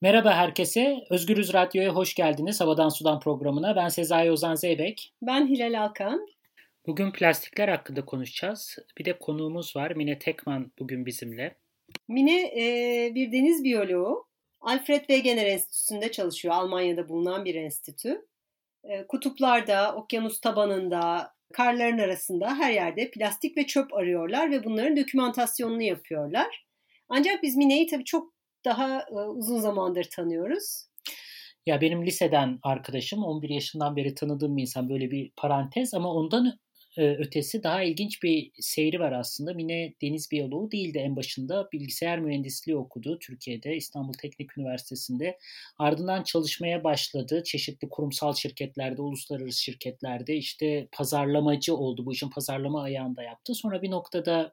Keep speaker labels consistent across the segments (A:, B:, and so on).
A: Merhaba herkese. Özgürüz Radyo'ya hoş geldiniz. Havadan Sudan programına. Ben Sezai Ozan Zeybek.
B: Ben Hilal Alkan.
A: Bugün plastikler hakkında konuşacağız. Bir de konuğumuz var. Mine Tekman bugün bizimle.
B: Mine e, bir deniz biyoloğu. Alfred Wegener Enstitüsü'nde çalışıyor. Almanya'da bulunan bir enstitü. E, kutuplarda, okyanus tabanında, karların arasında her yerde plastik ve çöp arıyorlar ve bunların dokümantasyonunu yapıyorlar. Ancak biz Mine'yi tabii çok daha uzun zamandır tanıyoruz.
A: Ya benim liseden arkadaşım 11 yaşından beri tanıdığım bir insan böyle bir parantez ama ondan ötesi daha ilginç bir seyri var aslında. Mine deniz biyoloğu değildi en başında. Bilgisayar mühendisliği okudu Türkiye'de İstanbul Teknik Üniversitesi'nde. Ardından çalışmaya başladı. Çeşitli kurumsal şirketlerde, uluslararası şirketlerde işte pazarlamacı oldu. Bu işin pazarlama ayağında yaptı. Sonra bir noktada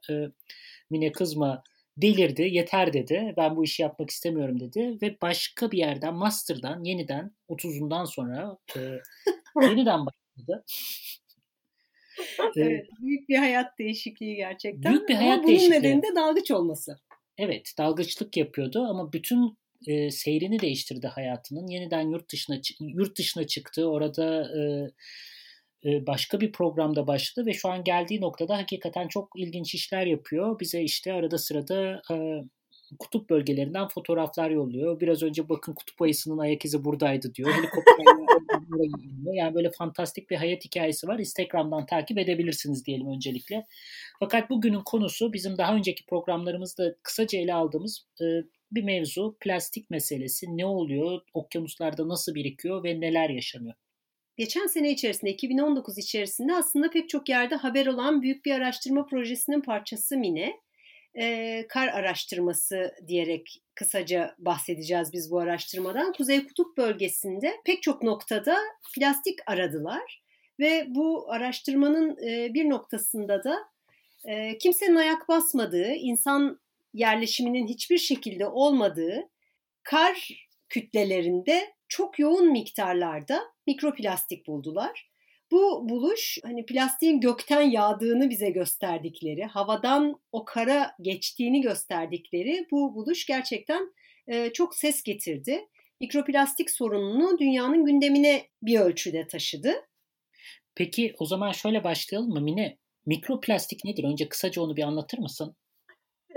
A: Mine kızma delirdi, yeter dedi. Ben bu işi yapmak istemiyorum dedi ve başka bir yerden master'dan yeniden 30'undan sonra e, yeniden başladı.
B: evet, büyük bir hayat değişikliği gerçekten.
A: Büyük bir hayat
B: ama bunun
A: değişikliği.
B: nedeni de dalgıç olması.
A: Evet, dalgıçlık yapıyordu ama bütün e, seyrini değiştirdi hayatının. Yeniden yurt dışına yurt dışına çıktı. Orada e, e, başka bir programda başladı ve şu an geldiği noktada hakikaten çok ilginç işler yapıyor. Bize işte arada sırada e, kutup bölgelerinden fotoğraflar yolluyor. Biraz önce bakın kutup ayısının ayak izi buradaydı diyor. yani böyle fantastik bir hayat hikayesi var. Instagram'dan takip edebilirsiniz diyelim öncelikle. Fakat bugünün konusu bizim daha önceki programlarımızda kısaca ele aldığımız e, bir mevzu. Plastik meselesi. Ne oluyor? Okyanuslarda nasıl birikiyor ve neler yaşanıyor?
B: Geçen sene içerisinde 2019 içerisinde aslında pek çok yerde haber olan büyük bir araştırma projesinin parçası Mine. E, kar araştırması diyerek kısaca bahsedeceğiz biz bu araştırmadan. Kuzey Kutup bölgesinde pek çok noktada plastik aradılar ve bu araştırmanın e, bir noktasında da e, kimsenin ayak basmadığı, insan yerleşiminin hiçbir şekilde olmadığı kar kütlelerinde çok yoğun miktarlarda mikroplastik buldular. Bu buluş hani plastiğin gökten yağdığını bize gösterdikleri, havadan o kara geçtiğini gösterdikleri bu buluş gerçekten e, çok ses getirdi. Mikroplastik sorununu dünyanın gündemine bir ölçüde taşıdı.
A: Peki o zaman şöyle başlayalım mı Mine? Mikroplastik nedir? Önce kısaca onu bir anlatır mısın?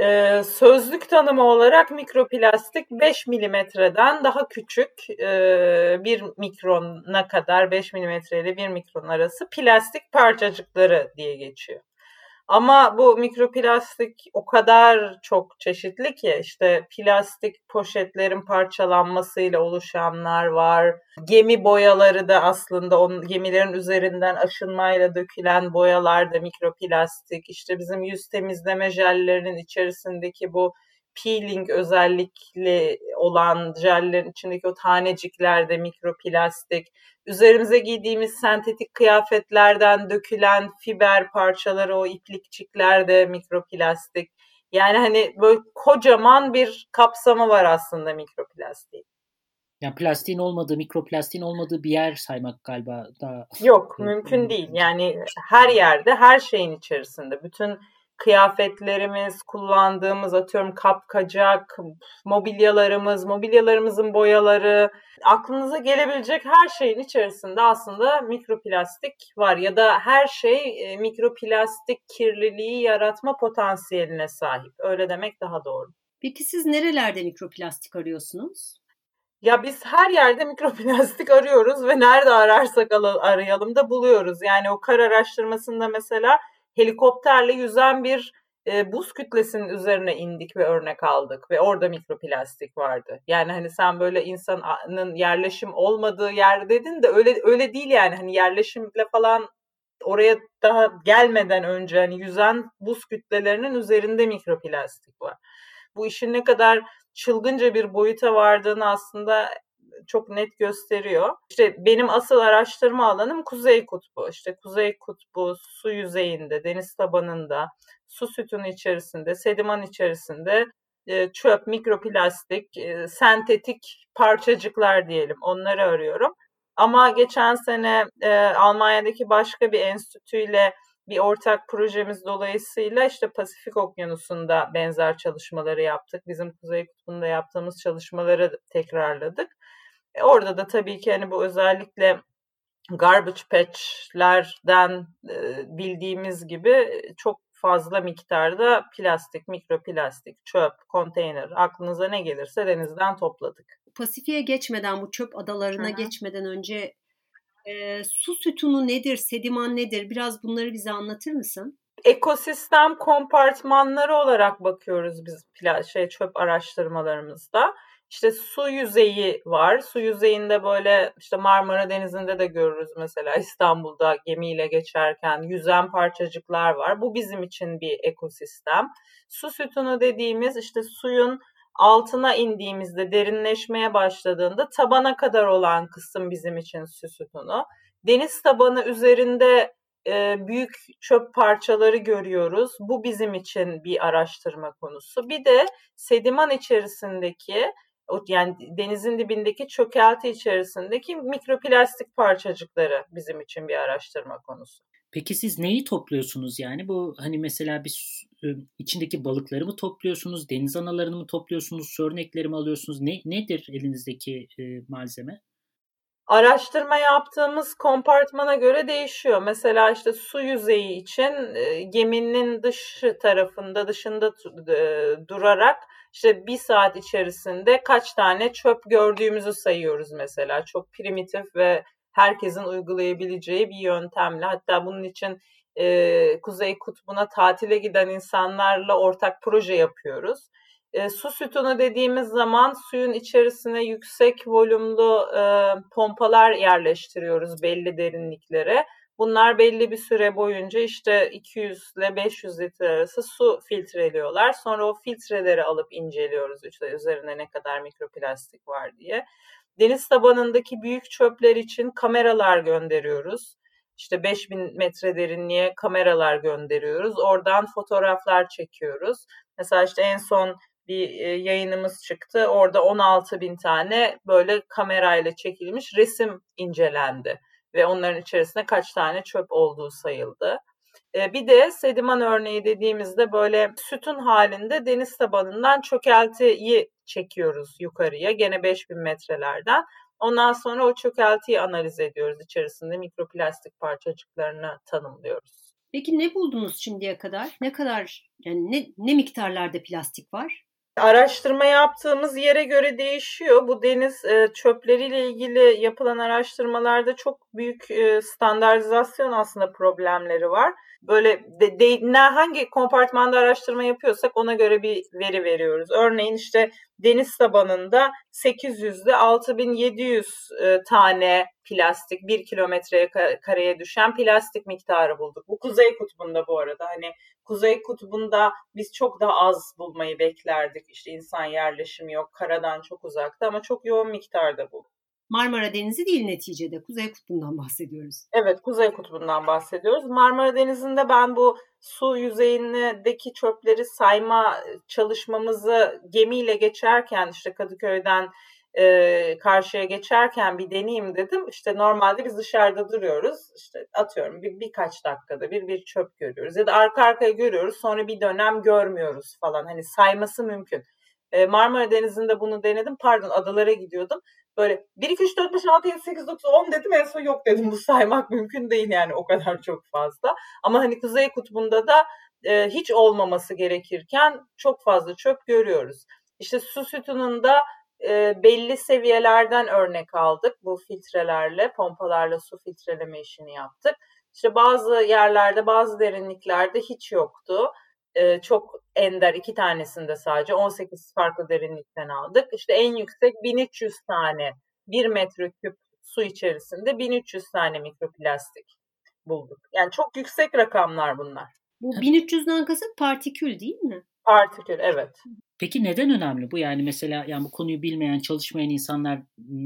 C: Ee, sözlük tanımı olarak mikroplastik 5 milimetreden daha küçük e, 1 mikrona kadar 5 milimetre ile 1 mikron arası plastik parçacıkları diye geçiyor. Ama bu mikroplastik o kadar çok çeşitli ki işte plastik poşetlerin parçalanmasıyla oluşanlar var. Gemi boyaları da aslında on, gemilerin üzerinden aşınmayla dökülen boyalar da mikroplastik. İşte bizim yüz temizleme jellerinin içerisindeki bu peeling özellikli olan jellerin içindeki o tanecikler de mikroplastik. Üzerimize giydiğimiz sentetik kıyafetlerden dökülen fiber parçaları, o iplikçikler de mikroplastik. Yani hani böyle kocaman bir kapsamı var aslında mikroplastik.
A: Yani plastiğin olmadığı, mikroplastiğin olmadığı bir yer saymak galiba daha...
C: Yok, mümkün değil. Yani her yerde, her şeyin içerisinde. Bütün kıyafetlerimiz, kullandığımız atıyorum kapkacak, mobilyalarımız, mobilyalarımızın boyaları, aklınıza gelebilecek her şeyin içerisinde aslında mikroplastik var ya da her şey e, mikroplastik kirliliği yaratma potansiyeline sahip. Öyle demek daha doğru.
B: Peki siz nerelerde mikroplastik arıyorsunuz?
C: Ya biz her yerde mikroplastik arıyoruz ve nerede ararsak arayalım da buluyoruz. Yani o kar araştırmasında mesela helikopterle yüzen bir e, buz kütlesinin üzerine indik ve örnek aldık ve orada mikroplastik vardı. Yani hani sen böyle insanın yerleşim olmadığı yer dedin de öyle öyle değil yani hani yerleşimle falan oraya daha gelmeden önce hani yüzen buz kütlelerinin üzerinde mikroplastik var. Bu işin ne kadar çılgınca bir boyuta vardığını aslında çok net gösteriyor. İşte benim asıl araştırma alanım Kuzey Kutbu. İşte Kuzey Kutbu su yüzeyinde, deniz tabanında, su sütunu içerisinde, sediman içerisinde e, çöp, mikroplastik, e, sentetik parçacıklar diyelim onları arıyorum. Ama geçen sene e, Almanya'daki başka bir enstitüyle bir ortak projemiz dolayısıyla işte Pasifik Okyanusu'nda benzer çalışmaları yaptık. Bizim Kuzey Kutbu'nda yaptığımız çalışmaları tekrarladık. E orada da tabii ki hani bu özellikle garbage patch'lerden e, bildiğimiz gibi çok fazla miktarda plastik, mikroplastik, çöp, konteyner aklınıza ne gelirse denizden topladık.
B: Pasifik'e geçmeden bu çöp adalarına Hı-hı. geçmeden önce e, su sütunu nedir, sediman nedir? Biraz bunları bize anlatır mısın?
C: Ekosistem kompartmanları olarak bakıyoruz biz şey çöp araştırmalarımızda. İşte su yüzeyi var. Su yüzeyinde böyle işte Marmara Denizi'nde de görürüz mesela İstanbul'da gemiyle geçerken yüzen parçacıklar var. Bu bizim için bir ekosistem. Su sütunu dediğimiz işte suyun altına indiğimizde derinleşmeye başladığında tabana kadar olan kısım bizim için su sütunu. Deniz tabanı üzerinde e, büyük çöp parçaları görüyoruz. Bu bizim için bir araştırma konusu. Bir de sediman içerisindeki yani denizin dibindeki çökelti içerisindeki mikroplastik parçacıkları bizim için bir araştırma konusu.
A: Peki siz neyi topluyorsunuz yani? Bu hani mesela bir içindeki balıkları mı topluyorsunuz, deniz analarını mı topluyorsunuz, su örnekleri mi alıyorsunuz? Ne, nedir elinizdeki e, malzeme?
C: Araştırma yaptığımız kompartmana göre değişiyor. Mesela işte su yüzeyi için e, geminin dış tarafında, dışında durarak işte bir saat içerisinde kaç tane çöp gördüğümüzü sayıyoruz mesela. Çok primitif ve herkesin uygulayabileceği bir yöntemle. Hatta bunun için e, Kuzey Kutbu'na tatile giden insanlarla ortak proje yapıyoruz. E, su sütunu dediğimiz zaman suyun içerisine yüksek volümlü e, pompalar yerleştiriyoruz belli derinliklere. Bunlar belli bir süre boyunca işte 200 ile 500 litre arası su filtreliyorlar. Sonra o filtreleri alıp inceliyoruz işte üzerine ne kadar mikroplastik var diye. Deniz tabanındaki büyük çöpler için kameralar gönderiyoruz. İşte 5000 metre derinliğe kameralar gönderiyoruz. Oradan fotoğraflar çekiyoruz. Mesela işte en son bir e, yayınımız çıktı. Orada 16 bin tane böyle kamerayla çekilmiş resim incelendi ve onların içerisinde kaç tane çöp olduğu sayıldı. E, bir de sediman örneği dediğimizde böyle sütun halinde deniz tabanından çökeltiyi çekiyoruz yukarıya gene 5000 metrelerden. Ondan sonra o çökeltiyi analiz ediyoruz. İçerisinde mikroplastik parçacıklarını tanımlıyoruz.
B: Peki ne buldunuz şimdiye kadar? Ne kadar yani ne, ne miktarlarda plastik var?
C: Araştırma yaptığımız yere göre değişiyor. Bu deniz e, çöpleriyle ilgili yapılan araştırmalarda çok büyük e, standartizasyon aslında problemleri var. Böyle de, de, hangi kompartmanda araştırma yapıyorsak ona göre bir veri veriyoruz. Örneğin işte deniz tabanında 800 ile 6700 e, tane plastik bir kilometreye kareye düşen plastik miktarı bulduk. Bu Kuzey Kutbu'nda bu arada. Hani Kuzey Kutbu'nda biz çok daha az bulmayı beklerdik. İşte insan yerleşimi yok, karadan çok uzakta ama çok yoğun miktarda bulduk.
B: Marmara Denizi değil neticede. Kuzey Kutbu'ndan bahsediyoruz.
C: Evet, Kuzey Kutbu'ndan bahsediyoruz. Marmara Denizi'nde ben bu su yüzeyindeki çöpleri sayma çalışmamızı gemiyle geçerken işte Kadıköy'den e, karşıya geçerken bir deneyeyim dedim. İşte normalde biz dışarıda duruyoruz. İşte atıyorum bir birkaç dakikada bir bir çöp görüyoruz ya da arka arkaya görüyoruz sonra bir dönem görmüyoruz falan. Hani sayması mümkün. E, Marmara Denizi'nde bunu denedim. Pardon adalara gidiyordum. Böyle 1, 2, 3, 4, 5, 6, 7, 8, 9, 10 dedim en son yok dedim. Bu saymak mümkün değil yani o kadar çok fazla. Ama hani Kuzey Kutbu'nda da e, hiç olmaması gerekirken çok fazla çöp görüyoruz. İşte su sütununda e, belli seviyelerden örnek aldık. Bu filtrelerle, pompalarla su filtreleme işini yaptık. İşte bazı yerlerde, bazı derinliklerde hiç yoktu. E, çok ender iki tanesinde sadece 18 farklı derinlikten aldık. İşte en yüksek 1300 tane 1 metreküp su içerisinde 1300 tane mikroplastik bulduk. Yani çok yüksek rakamlar bunlar.
B: Bu 1300'den kasıt partikül değil mi?
C: Partikül evet.
A: Peki neden önemli bu? Yani mesela yani bu konuyu bilmeyen, çalışmayan insanlar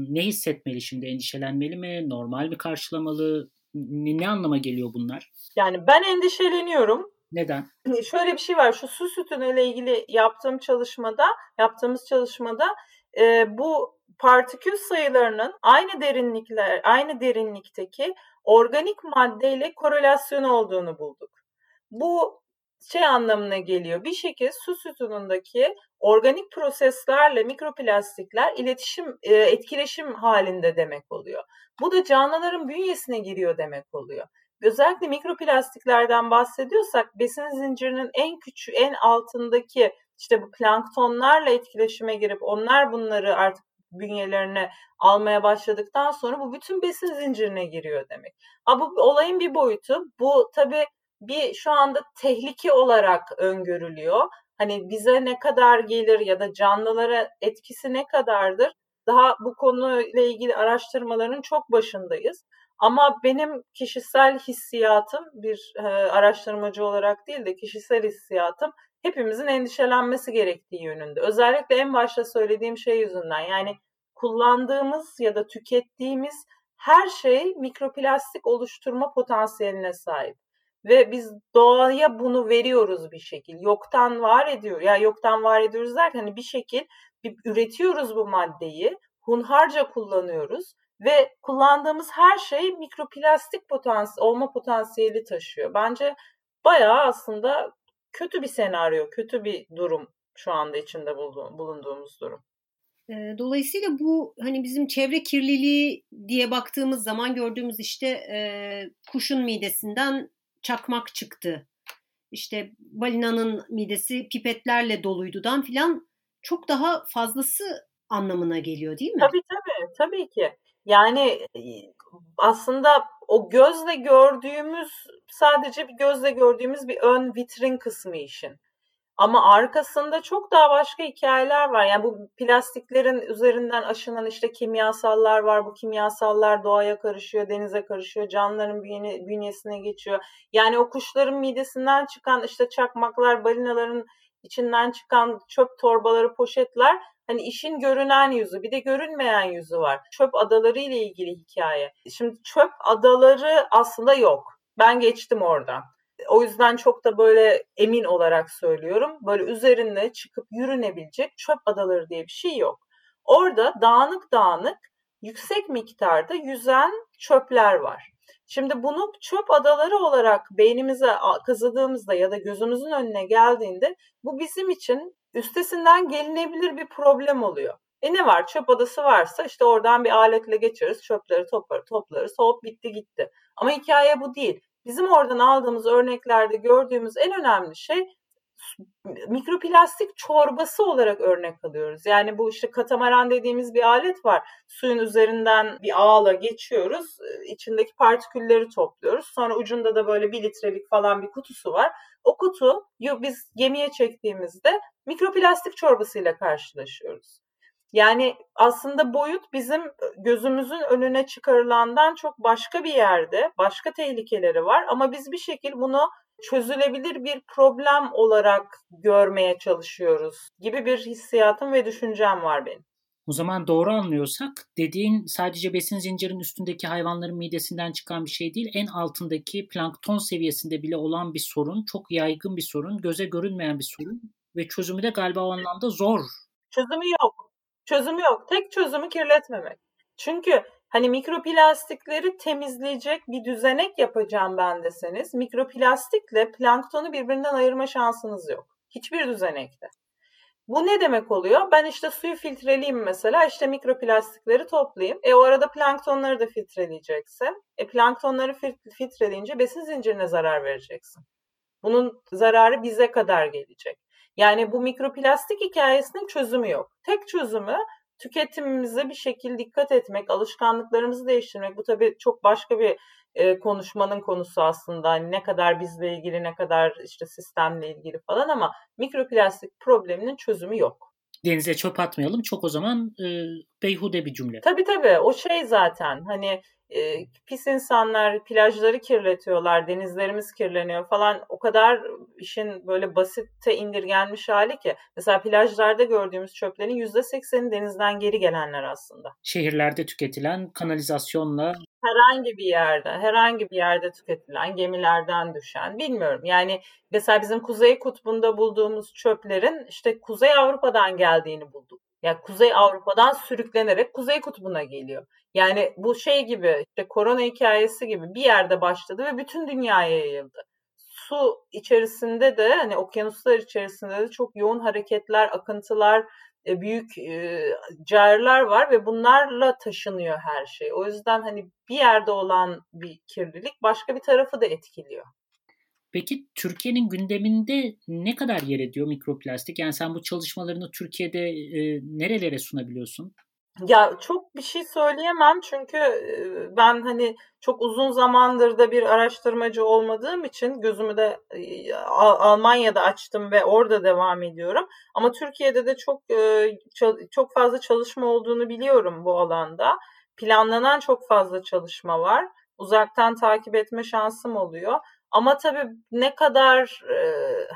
A: ne hissetmeli şimdi? Endişelenmeli mi? Normal mi karşılamalı? Ne, ne anlama geliyor bunlar?
C: Yani ben endişeleniyorum.
A: Neden?
C: Hani şöyle bir şey var. Şu su sütunu ile ilgili yaptığım çalışmada, yaptığımız çalışmada e, bu partikül sayılarının aynı derinlikler, aynı derinlikteki organik maddeyle korelasyon olduğunu bulduk. Bu şey anlamına geliyor. Bir şekilde su sütunundaki organik proseslerle mikroplastikler iletişim, e, etkileşim halinde demek oluyor. Bu da canlıların bünyesine giriyor demek oluyor. Özellikle mikroplastiklerden bahsediyorsak besin zincirinin en küçük, en altındaki işte bu planktonlarla etkileşime girip onlar bunları artık bünyelerine almaya başladıktan sonra bu bütün besin zincirine giriyor demek. Ama bu olayın bir boyutu. Bu tabii bir şu anda tehlike olarak öngörülüyor. Hani bize ne kadar gelir ya da canlılara etkisi ne kadardır? Daha bu konuyla ilgili araştırmaların çok başındayız. Ama benim kişisel hissiyatım bir e, araştırmacı olarak değil de kişisel hissiyatım hepimizin endişelenmesi gerektiği yönünde. Özellikle en başta söylediğim şey yüzünden yani kullandığımız ya da tükettiğimiz her şey mikroplastik oluşturma potansiyeline sahip. Ve biz doğaya bunu veriyoruz bir şekil. Yoktan var ediyor. Ya yoktan var ediyoruz derken hani bir şekil bir üretiyoruz bu maddeyi. Hunharca kullanıyoruz ve kullandığımız her şey mikroplastik potansiyel olma potansiyeli taşıyor. Bence bayağı aslında kötü bir senaryo, kötü bir durum şu anda içinde bulunduğumuz durum.
B: Dolayısıyla bu hani bizim çevre kirliliği diye baktığımız zaman gördüğümüz işte e, kuşun midesinden çakmak çıktı. İşte balinanın midesi pipetlerle doluydudan filan çok daha fazlası anlamına geliyor değil mi?
C: Tabii tabii tabii ki. Yani aslında o gözle gördüğümüz sadece bir gözle gördüğümüz bir ön vitrin kısmı işin. Ama arkasında çok daha başka hikayeler var. Yani bu plastiklerin üzerinden aşınan işte kimyasallar var. Bu kimyasallar doğaya karışıyor, denize karışıyor, canlıların bünye, bünyesine geçiyor. Yani o kuşların midesinden çıkan işte çakmaklar, balinaların içinden çıkan çöp torbaları, poşetler hani işin görünen yüzü bir de görünmeyen yüzü var. Çöp adaları ile ilgili hikaye. Şimdi çöp adaları aslında yok. Ben geçtim oradan. O yüzden çok da böyle emin olarak söylüyorum. Böyle üzerinde çıkıp yürünebilecek çöp adaları diye bir şey yok. Orada dağınık dağınık yüksek miktarda yüzen çöpler var. Şimdi bunu çöp adaları olarak beynimize kazıdığımızda ya da gözümüzün önüne geldiğinde bu bizim için üstesinden gelinebilir bir problem oluyor. E ne var? Çöp adası varsa işte oradan bir aletle geçeriz, çöpleri toplar, toplarız, hop bitti gitti. Ama hikaye bu değil. Bizim oradan aldığımız örneklerde gördüğümüz en önemli şey mikroplastik çorbası olarak örnek alıyoruz. Yani bu işte katamaran dediğimiz bir alet var. Suyun üzerinden bir ağla geçiyoruz. içindeki partikülleri topluyoruz. Sonra ucunda da böyle bir litrelik falan bir kutusu var. O kutu biz gemiye çektiğimizde mikroplastik çorbasıyla karşılaşıyoruz. Yani aslında boyut bizim gözümüzün önüne çıkarılandan çok başka bir yerde, başka tehlikeleri var ama biz bir şekilde bunu çözülebilir bir problem olarak görmeye çalışıyoruz gibi bir hissiyatım ve düşüncem var benim.
A: O zaman doğru anlıyorsak dediğin sadece besin zincirinin üstündeki hayvanların midesinden çıkan bir şey değil, en altındaki plankton seviyesinde bile olan bir sorun, çok yaygın bir sorun, göze görünmeyen bir sorun ve çözümü de galiba o anlamda zor.
C: Çözümü yok. Çözümü yok. Tek çözümü kirletmemek. Çünkü hani mikroplastikleri temizleyecek bir düzenek yapacağım ben deseniz mikroplastikle planktonu birbirinden ayırma şansınız yok. Hiçbir düzenekte. Bu ne demek oluyor? Ben işte suyu filtreleyeyim mesela işte mikroplastikleri toplayayım. E o arada planktonları da filtreleyeceksin. E planktonları filtreleyince besin zincirine zarar vereceksin. Bunun zararı bize kadar gelecek. Yani bu mikroplastik hikayesinin çözümü yok. Tek çözümü tüketimimize bir şekilde dikkat etmek, alışkanlıklarımızı değiştirmek. Bu tabii çok başka bir e, konuşmanın konusu aslında. Hani ne kadar bizle ilgili, ne kadar işte sistemle ilgili falan ama mikroplastik probleminin çözümü yok.
A: Denize çöp atmayalım. Çok o zaman e, beyhude bir cümle.
C: Tabii tabii. O şey zaten hani e, pis insanlar plajları kirletiyorlar, denizlerimiz kirleniyor falan. O kadar işin böyle basitte indirgenmiş hali ki. Mesela plajlarda gördüğümüz çöplerin %80'i denizden geri gelenler aslında.
A: Şehirlerde tüketilen kanalizasyonla
C: herhangi bir yerde, herhangi bir yerde tüketilen gemilerden düşen bilmiyorum. Yani mesela bizim Kuzey Kutbu'nda bulduğumuz çöplerin işte Kuzey Avrupa'dan geldiğini bulduk Yani Kuzey Avrupa'dan sürüklenerek Kuzey Kutbu'na geliyor. Yani bu şey gibi işte korona hikayesi gibi bir yerde başladı ve bütün dünyaya yayıldı. Su içerisinde de hani okyanuslar içerisinde de çok yoğun hareketler, akıntılar, e, büyük e, cayırlar var ve bunlarla taşınıyor her şey. O yüzden hani bir yerde olan bir kirlilik başka bir tarafı da etkiliyor.
A: Peki Türkiye'nin gündeminde ne kadar yer ediyor mikroplastik? Yani sen bu çalışmalarını Türkiye'de e, nerelere sunabiliyorsun?
C: Ya çok bir şey söyleyemem çünkü ben hani çok uzun zamandır da bir araştırmacı olmadığım için gözümü de Almanya'da açtım ve orada devam ediyorum. Ama Türkiye'de de çok çok fazla çalışma olduğunu biliyorum bu alanda. Planlanan çok fazla çalışma var. Uzaktan takip etme şansım oluyor. Ama tabii ne kadar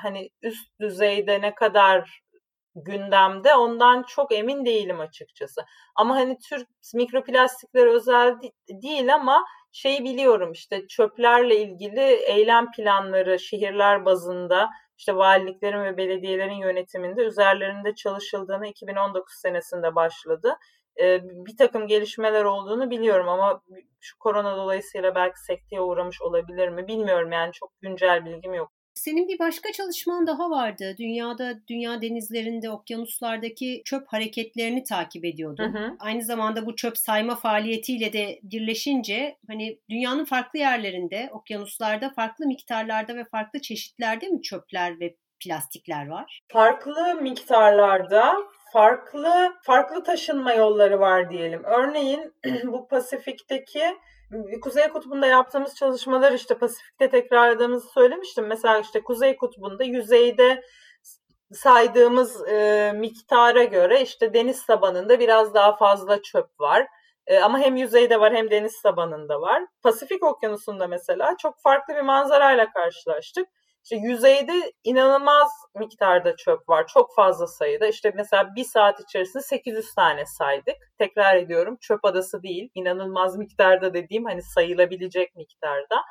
C: hani üst düzeyde ne kadar gündemde ondan çok emin değilim açıkçası. Ama hani Türk mikroplastikler özel değil ama şeyi biliyorum işte çöplerle ilgili eylem planları şehirler bazında işte valiliklerin ve belediyelerin yönetiminde üzerlerinde çalışıldığını 2019 senesinde başladı. Ee, bir takım gelişmeler olduğunu biliyorum ama şu korona dolayısıyla belki sekteye uğramış olabilir mi bilmiyorum yani çok güncel bilgim yok.
B: Senin bir başka çalışman daha vardı. Dünyada, dünya denizlerinde, okyanuslardaki çöp hareketlerini takip ediyordun. Hı hı. Aynı zamanda bu çöp sayma faaliyetiyle de birleşince hani dünyanın farklı yerlerinde, okyanuslarda farklı miktarlarda ve farklı çeşitlerde mi çöpler ve plastikler var?
C: Farklı miktarlarda farklı farklı taşınma yolları var diyelim. Örneğin bu Pasifik'teki Kuzey Kutbu'nda yaptığımız çalışmalar işte Pasifik'te tekrarladığımızı söylemiştim. Mesela işte Kuzey Kutbu'nda yüzeyde saydığımız e, miktara göre işte deniz tabanında biraz daha fazla çöp var. E, ama hem yüzeyde var hem deniz tabanında var. Pasifik Okyanusu'nda mesela çok farklı bir manzarayla karşılaştık. İşte yüzeyde inanılmaz miktarda çöp var. Çok fazla sayıda. İşte mesela bir saat içerisinde 800 tane saydık. Tekrar ediyorum çöp adası değil. İnanılmaz miktarda dediğim hani sayılabilecek miktarda.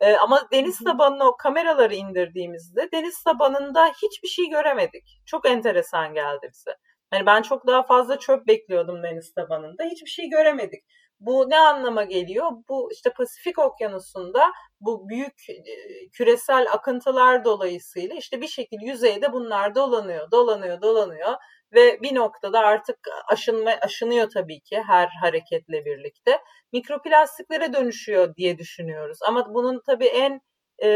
C: Ee, ama deniz tabanına o kameraları indirdiğimizde deniz tabanında hiçbir şey göremedik. Çok enteresan geldi bize. Hani ben çok daha fazla çöp bekliyordum deniz tabanında. Hiçbir şey göremedik. Bu ne anlama geliyor? Bu işte Pasifik Okyanusu'nda bu büyük küresel akıntılar dolayısıyla işte bir şekilde yüzeyde bunlar dolanıyor, dolanıyor, dolanıyor ve bir noktada artık aşınma aşınıyor tabii ki her hareketle birlikte. Mikroplastiklere dönüşüyor diye düşünüyoruz. Ama bunun tabii en e,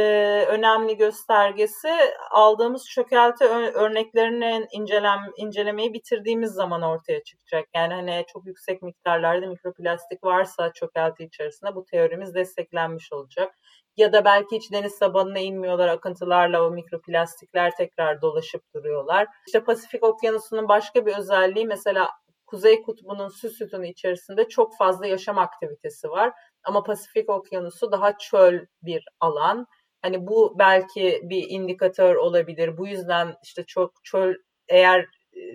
C: önemli göstergesi aldığımız çökelti örneklerinin incelem, incelemeyi bitirdiğimiz zaman ortaya çıkacak. Yani hani çok yüksek miktarlarda mikroplastik varsa çökelti içerisinde bu teorimiz desteklenmiş olacak. Ya da belki hiç deniz tabanına inmiyorlar akıntılarla o mikroplastikler tekrar dolaşıp duruyorlar. İşte Pasifik Okyanusu'nun başka bir özelliği mesela Kuzey Kutbu'nun su sütunu içerisinde çok fazla yaşam aktivitesi var. Ama Pasifik Okyanusu daha çöl bir alan. Hani bu belki bir indikatör olabilir. Bu yüzden işte çok çöl eğer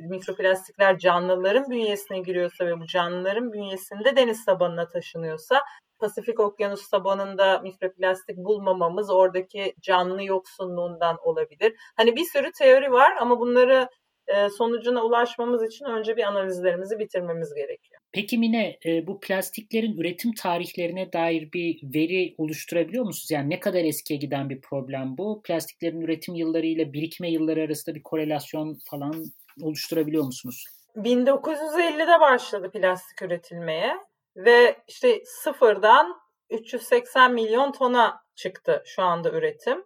C: mikroplastikler canlıların bünyesine giriyorsa ve bu canlıların bünyesinde deniz tabanına taşınıyorsa Pasifik Okyanus tabanında mikroplastik bulmamamız oradaki canlı yoksunluğundan olabilir. Hani bir sürü teori var ama bunları e, sonucuna ulaşmamız için önce bir analizlerimizi bitirmemiz gerekiyor.
A: Peki Mine bu plastiklerin üretim tarihlerine dair bir veri oluşturabiliyor musunuz? Yani ne kadar eskiye giden bir problem bu? Plastiklerin üretim yılları ile birikme yılları arasında bir korelasyon falan oluşturabiliyor musunuz?
C: 1950'de başladı plastik üretilmeye ve işte sıfırdan 380 milyon tona çıktı şu anda üretim.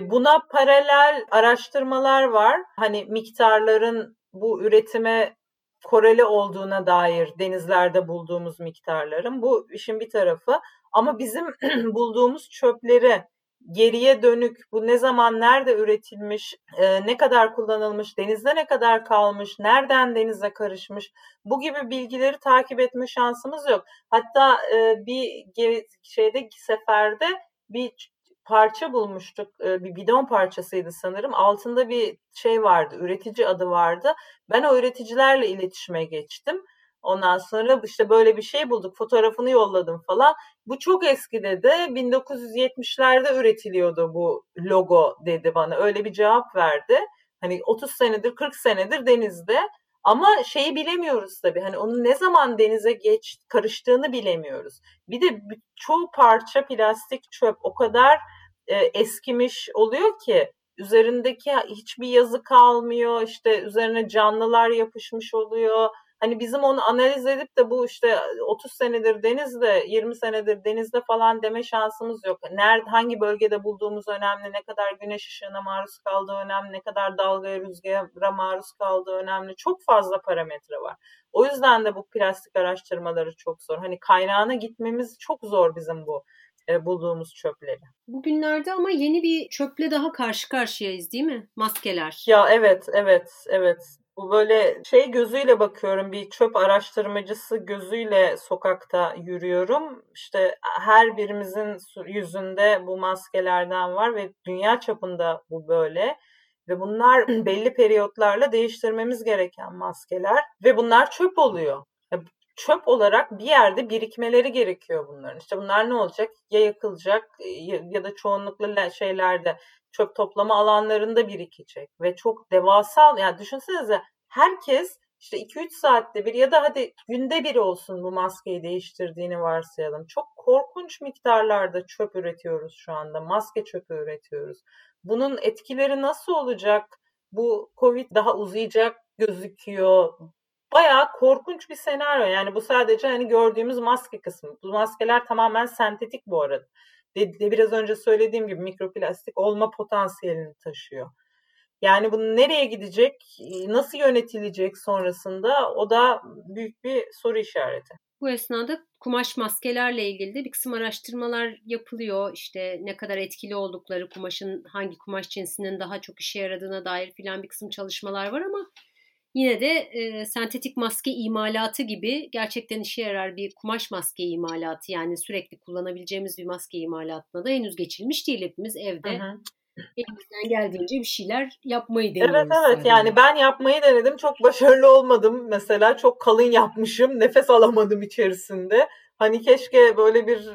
C: Buna paralel araştırmalar var. Hani miktarların bu üretime koreli olduğuna dair denizlerde bulduğumuz miktarların. Bu işin bir tarafı. Ama bizim bulduğumuz çöpleri geriye dönük bu ne zaman nerede üretilmiş, ne kadar kullanılmış, denizde ne kadar kalmış, nereden denize karışmış bu gibi bilgileri takip etme şansımız yok. Hatta bir şeyde seferde bir parça bulmuştuk. Bir bidon parçasıydı sanırım. Altında bir şey vardı, üretici adı vardı. Ben o üreticilerle iletişime geçtim. Ondan sonra işte böyle bir şey bulduk. Fotoğrafını yolladım falan. Bu çok eski dedi. 1970'lerde üretiliyordu bu logo dedi bana. Öyle bir cevap verdi. Hani 30 senedir 40 senedir denizde Ama şeyi bilemiyoruz tabii. Hani onun ne zaman denize geç karıştığını bilemiyoruz. Bir de çoğu parça plastik çöp o kadar e, eskimiş oluyor ki üzerindeki hiçbir yazı kalmıyor. İşte üzerine canlılar yapışmış oluyor. Hani bizim onu analiz edip de bu işte 30 senedir denizde, 20 senedir denizde falan deme şansımız yok. Nerede, hangi bölgede bulduğumuz önemli, ne kadar güneş ışığına maruz kaldığı önemli, ne kadar dalgaya, rüzgara maruz kaldığı önemli. Çok fazla parametre var. O yüzden de bu plastik araştırmaları çok zor. Hani kaynağına gitmemiz çok zor bizim bu bulduğumuz çöpleri.
B: Bugünlerde ama yeni bir çöple daha karşı karşıyayız değil mi? Maskeler.
C: Ya evet, evet, evet. Bu böyle şey gözüyle bakıyorum bir çöp araştırmacısı gözüyle sokakta yürüyorum. İşte her birimizin yüzünde bu maskelerden var ve dünya çapında bu böyle. Ve bunlar belli periyotlarla değiştirmemiz gereken maskeler ve bunlar çöp oluyor. Çöp olarak bir yerde birikmeleri gerekiyor bunların. İşte bunlar ne olacak? Ya yakılacak ya da çoğunlukla şeylerde çöp toplama alanlarında birikecek ve çok devasa yani düşünsenize herkes işte 2-3 saatte bir ya da hadi günde bir olsun bu maskeyi değiştirdiğini varsayalım. Çok korkunç miktarlarda çöp üretiyoruz şu anda. Maske çöpü üretiyoruz. Bunun etkileri nasıl olacak? Bu Covid daha uzayacak gözüküyor. Bayağı korkunç bir senaryo. Yani bu sadece hani gördüğümüz maske kısmı. Bu maskeler tamamen sentetik bu arada de, de biraz önce söylediğim gibi mikroplastik olma potansiyelini taşıyor. Yani bunu nereye gidecek, nasıl yönetilecek sonrasında o da büyük bir soru işareti.
B: Bu esnada kumaş maskelerle ilgili de bir kısım araştırmalar yapılıyor. İşte ne kadar etkili oldukları, kumaşın hangi kumaş cinsinin daha çok işe yaradığına dair filan bir kısım çalışmalar var ama Yine de e, sentetik maske imalatı gibi gerçekten işe yarar bir kumaş maske imalatı yani sürekli kullanabileceğimiz bir maske imalatına da henüz geçilmiş değil. Hepimiz evde hı hı. elimizden geldiğince bir şeyler yapmayı deniyoruz.
C: Evet evet yani. yani ben yapmayı denedim çok başarılı olmadım mesela çok kalın yapmışım nefes alamadım içerisinde. Hani keşke böyle bir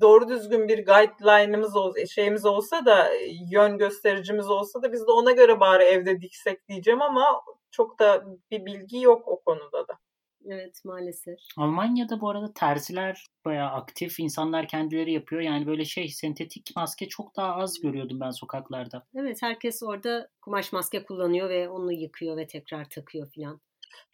C: doğru düzgün bir guideline'ımız şeyimiz olsa da yön göstericimiz olsa da biz de ona göre bari evde diksek diyeceğim ama çok da bir bilgi yok o konuda da.
B: Evet maalesef.
A: Almanya'da bu arada terziler bayağı aktif. İnsanlar kendileri yapıyor. Yani böyle şey sentetik maske çok daha az görüyordum ben sokaklarda.
B: Evet herkes orada kumaş maske kullanıyor ve onu yıkıyor ve tekrar takıyor filan.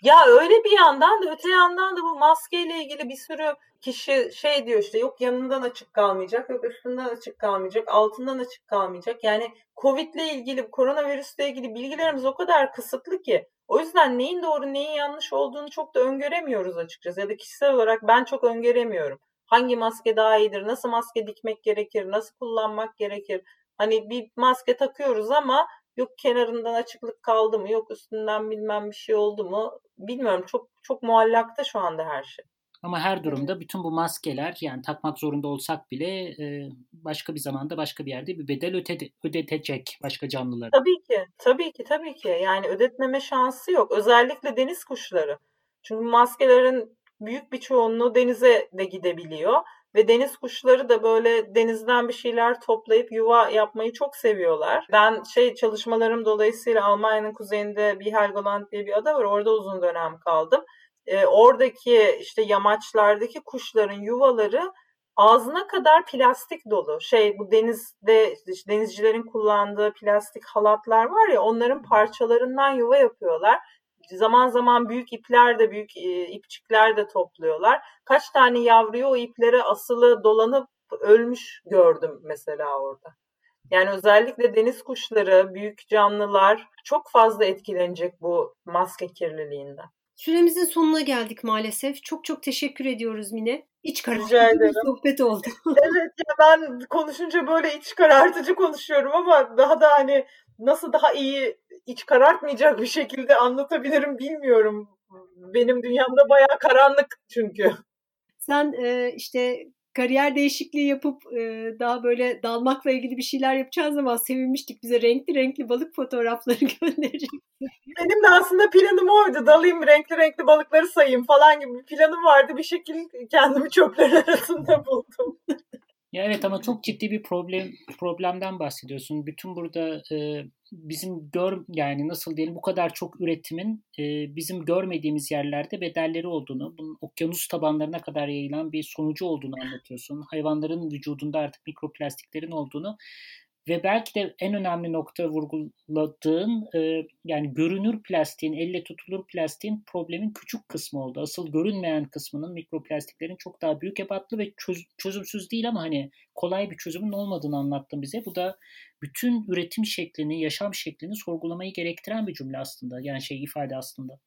C: Ya öyle bir yandan da öte yandan da bu maskeyle ilgili bir sürü kişi şey diyor işte yok yanından açık kalmayacak, yok üstünden açık kalmayacak, altından açık kalmayacak. Yani Covid ile ilgili, koronavirüsle ilgili bilgilerimiz o kadar kısıtlı ki o yüzden neyin doğru neyin yanlış olduğunu çok da öngöremiyoruz açıkçası. Ya da kişisel olarak ben çok öngöremiyorum. Hangi maske daha iyidir, nasıl maske dikmek gerekir, nasıl kullanmak gerekir. Hani bir maske takıyoruz ama yok kenarından açıklık kaldı mı, yok üstünden bilmem bir şey oldu mu bilmiyorum. Çok çok muallakta şu anda her şey.
A: Ama her durumda bütün bu maskeler yani takmak zorunda olsak bile e, başka bir zamanda başka bir yerde bir bedel ötede, ödetecek başka canlılar.
C: Tabii ki, tabii ki, tabii ki. Yani ödetmeme şansı yok. Özellikle deniz kuşları. Çünkü maskelerin büyük bir çoğunluğu denize de gidebiliyor. Ve deniz kuşları da böyle denizden bir şeyler toplayıp yuva yapmayı çok seviyorlar. Ben şey çalışmalarım dolayısıyla Almanya'nın kuzeyinde bir Helgoland diye bir ada var. Orada uzun dönem kaldım e, oradaki işte yamaçlardaki kuşların yuvaları ağzına kadar plastik dolu. Şey bu denizde denizcilerin kullandığı plastik halatlar var ya onların parçalarından yuva yapıyorlar. Zaman zaman büyük ipler de büyük e, ipçikler de topluyorlar. Kaç tane yavruyu o iplere asılı dolanıp ölmüş gördüm mesela orada. Yani özellikle deniz kuşları, büyük canlılar çok fazla etkilenecek bu maske kirliliğinden.
B: Süremizin sonuna geldik maalesef. Çok çok teşekkür ediyoruz Mine. İç karartıcı bir sohbet oldu.
C: evet ya ben konuşunca böyle iç karartıcı konuşuyorum ama daha da hani nasıl daha iyi iç karartmayacak bir şekilde anlatabilirim bilmiyorum. Benim dünyamda bayağı karanlık çünkü.
B: Sen e, işte kariyer değişikliği yapıp e, daha böyle dalmakla ilgili bir şeyler yapacağın zaman sevinmiştik. Bize renkli renkli balık fotoğrafları gönderecek.
C: Benim de aslında planım oydu. Dalayım renkli renkli balıkları sayayım falan gibi bir planım vardı. Bir şekilde kendimi çöplerin arasında buldum.
A: Ya evet ama çok ciddi bir problem problemden bahsediyorsun. Bütün burada e, bizim gör yani nasıl diyelim bu kadar çok üretimin e, bizim görmediğimiz yerlerde bedelleri olduğunu, bunun okyanus tabanlarına kadar yayılan bir sonucu olduğunu anlatıyorsun. Hayvanların vücudunda artık mikroplastiklerin olduğunu ve belki de en önemli nokta vurguladığın e, yani görünür plastiğin, elle tutulur plastiğin problemin küçük kısmı oldu. Asıl görünmeyen kısmının mikroplastiklerin çok daha büyük ebatlı ve çöz, çözümsüz değil ama hani kolay bir çözümün olmadığını anlattın bize. Bu da bütün üretim şeklini, yaşam şeklini sorgulamayı gerektiren bir cümle aslında. Yani şey ifade aslında.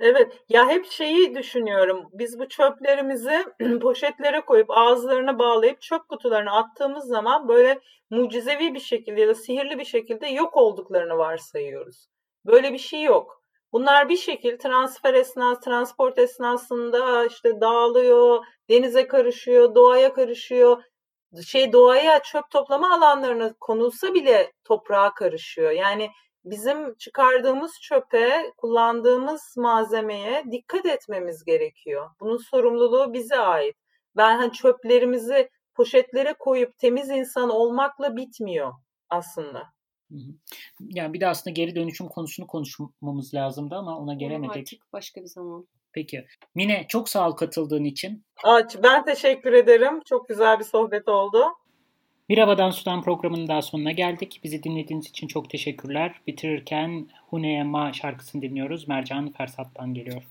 C: Evet ya hep şeyi düşünüyorum. Biz bu çöplerimizi poşetlere koyup ağızlarına bağlayıp çöp kutularına attığımız zaman böyle mucizevi bir şekilde ya da sihirli bir şekilde yok olduklarını varsayıyoruz. Böyle bir şey yok. Bunlar bir şekil transfer esnası, transport esnasında işte dağılıyor, denize karışıyor, doğaya karışıyor. Şey doğaya çöp toplama alanlarına konulsa bile toprağa karışıyor. Yani bizim çıkardığımız çöpe, kullandığımız malzemeye dikkat etmemiz gerekiyor. Bunun sorumluluğu bize ait. Ben hani çöplerimizi poşetlere koyup temiz insan olmakla bitmiyor aslında.
A: Yani bir de aslında geri dönüşüm konusunu konuşmamız lazımdı ama ona gelemedik.
B: Artık başka bir zaman.
A: Peki. Mine çok sağ ol katıldığın için.
C: Aç, ben teşekkür ederim. Çok güzel bir sohbet oldu.
A: Bir Havadan Sudan programının daha sonuna geldik. Bizi dinlediğiniz için çok teşekkürler. Bitirirken Huneye Ma şarkısını dinliyoruz. Mercan Fersat'tan geliyor.